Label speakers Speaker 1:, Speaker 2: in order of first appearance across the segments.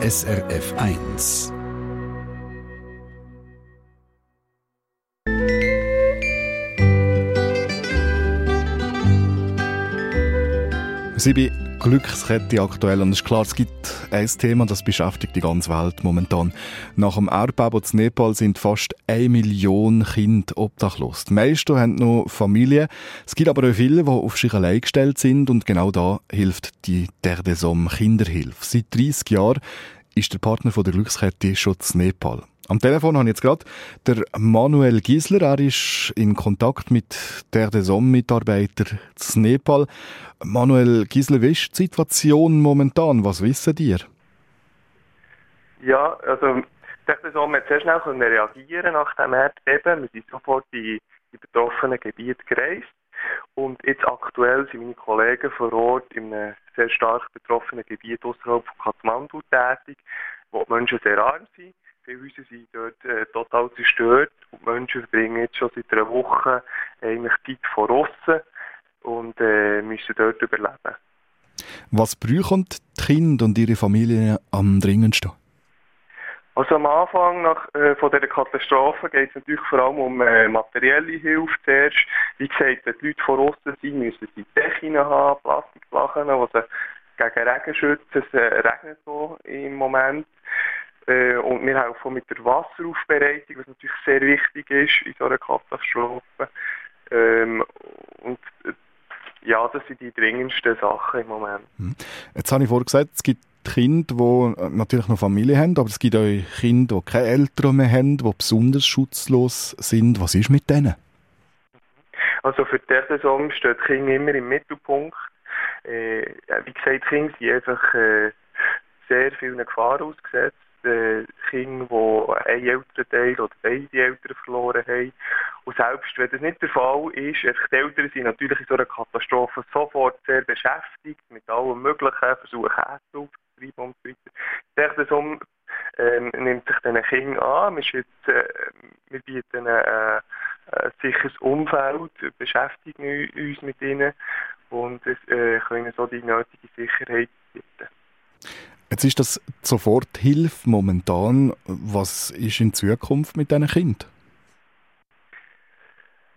Speaker 1: SRF 1. Sie bei Glückskette aktuell und es ist klar, es gibt ein Thema, das beschäftigt die ganze Welt momentan. Nach dem Erdbeben in Nepal sind fast eine Million Kinder obdachlos. Die meisten haben noch Familie. Es gibt aber auch viele, die auf sich allein gestellt sind und genau da hilft die Terre des Hommes Kinderhilfe. Seit 30 Jahren ist der Partner von der Glückskette in Nepal. Am Telefon habe ich jetzt gerade der Manuel Gisler. Er ist in Kontakt mit der DESOM-Mitarbeiter zu Nepal. Manuel Gisler, wie ist die Situation momentan? Was wissen dir?
Speaker 2: Ja, also der DESOM hat sehr schnell reagieren nach dem Erdbeben. Wir sind sofort in die betroffenen Gebiete gereist. Und jetzt aktuell sind meine Kollegen vor Ort in einem sehr stark betroffenen Gebiet außerhalb von Kathmandu tätig, wo die Menschen sehr arm sind. Viele Häuser sind dort äh, total zerstört und die Menschen verbringen jetzt schon seit einer Woche eigentlich Zeit vor außen und äh, müssen dort überleben.
Speaker 1: Was brauchen die Kinder und ihre Familien am dringendsten?
Speaker 2: Also am Anfang nach, äh, von dieser Katastrophe geht es natürlich vor allem um äh, materielle Hilfe zuerst. Wie gesagt, wenn die Leute vor außen sind, müssen sie Dächen haben, Plastikflachen, die sie gegen Regen schützen. Es äh, regnet so im Moment. Äh, und wir helfen mit der Wasseraufbereitung, was natürlich sehr wichtig ist in so einer Katastrophe. Ähm, und äh, ja, das sind die dringendsten Sachen im Moment.
Speaker 1: Hm. Jetzt habe ich vorhin gesagt, es gibt Kinder, die äh, natürlich noch Familie haben, aber es gibt auch Kinder, die keine Eltern mehr haben, die besonders schutzlos sind. Was ist mit denen?
Speaker 2: Also für diese Saison steht Kinder immer im Mittelpunkt. Äh, wie gesagt, Kinder sind einfach äh, sehr vielen Gefahren ausgesetzt äh, Kinder, die einen Elternteil oder beide Eltern verloren haben. Und selbst wenn das nicht der Fall ist, die Eltern sind natürlich in so einer Katastrophe sofort sehr beschäftigt mit allem Möglichen, versuchen Ärzte aufzutreiben und so weiter. Um, ähm, nimmt sich diesen Kindern an. Wir, jetzt, äh, wir bieten äh, ein sicheres Umfeld, beschäftigen uns mit ihnen und äh, können so die nötige Sicherheit bieten.
Speaker 1: Jetzt ist das Soforthilfe momentan. Was ist in Zukunft mit diesen Kindern?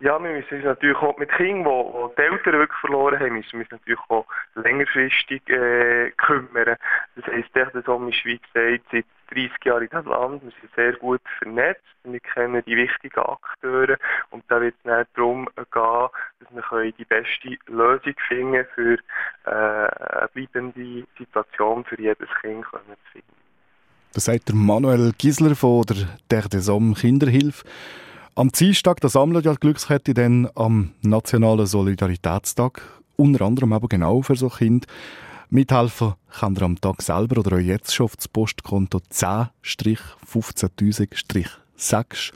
Speaker 2: Ja, wir müssen uns natürlich auch mit Kindern, die, die Eltern wirklich verloren haben, müssen wir uns natürlich auch längerfristig äh, kümmern. Das heisst, der Somm ist, wie gesagt, seit 30 Jahren in diesem Land. Wir sind sehr gut vernetzt. Wir kennen die wichtigen Akteure. Und da wird es nicht darum gehen, dass wir die beste Lösung finden für äh, eine bleibende Situation für jedes Kind zu finden.
Speaker 1: Das sagt der Manuel Gisler von der Der des Kinderhilfe. Am Dienstag da sammelt ja die Glückskette dann am Nationalen Solidaritätstag. Unter anderem aber genau für so Kinder. Mithelfen kann ihr am Tag selber oder auch jetzt schon auf das Postkonto 10-15000-6.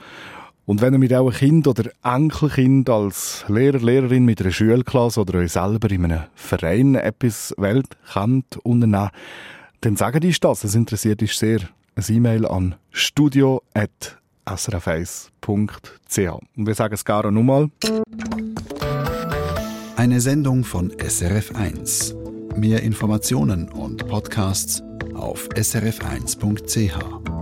Speaker 1: Und wenn ihr mit eurem Kind oder Enkelkind als Lehrer, Lehrerin mit einer Schulklasse oder euch selber in einem Verein etwas Welt kennt, unternehmen, dann sagen die das. Es interessiert dich sehr. Ein E-Mail an studio@ srf1.ch. Und wir sagen es gar nochmal. Eine Sendung von SRF1. Mehr Informationen und Podcasts auf srf1.ch.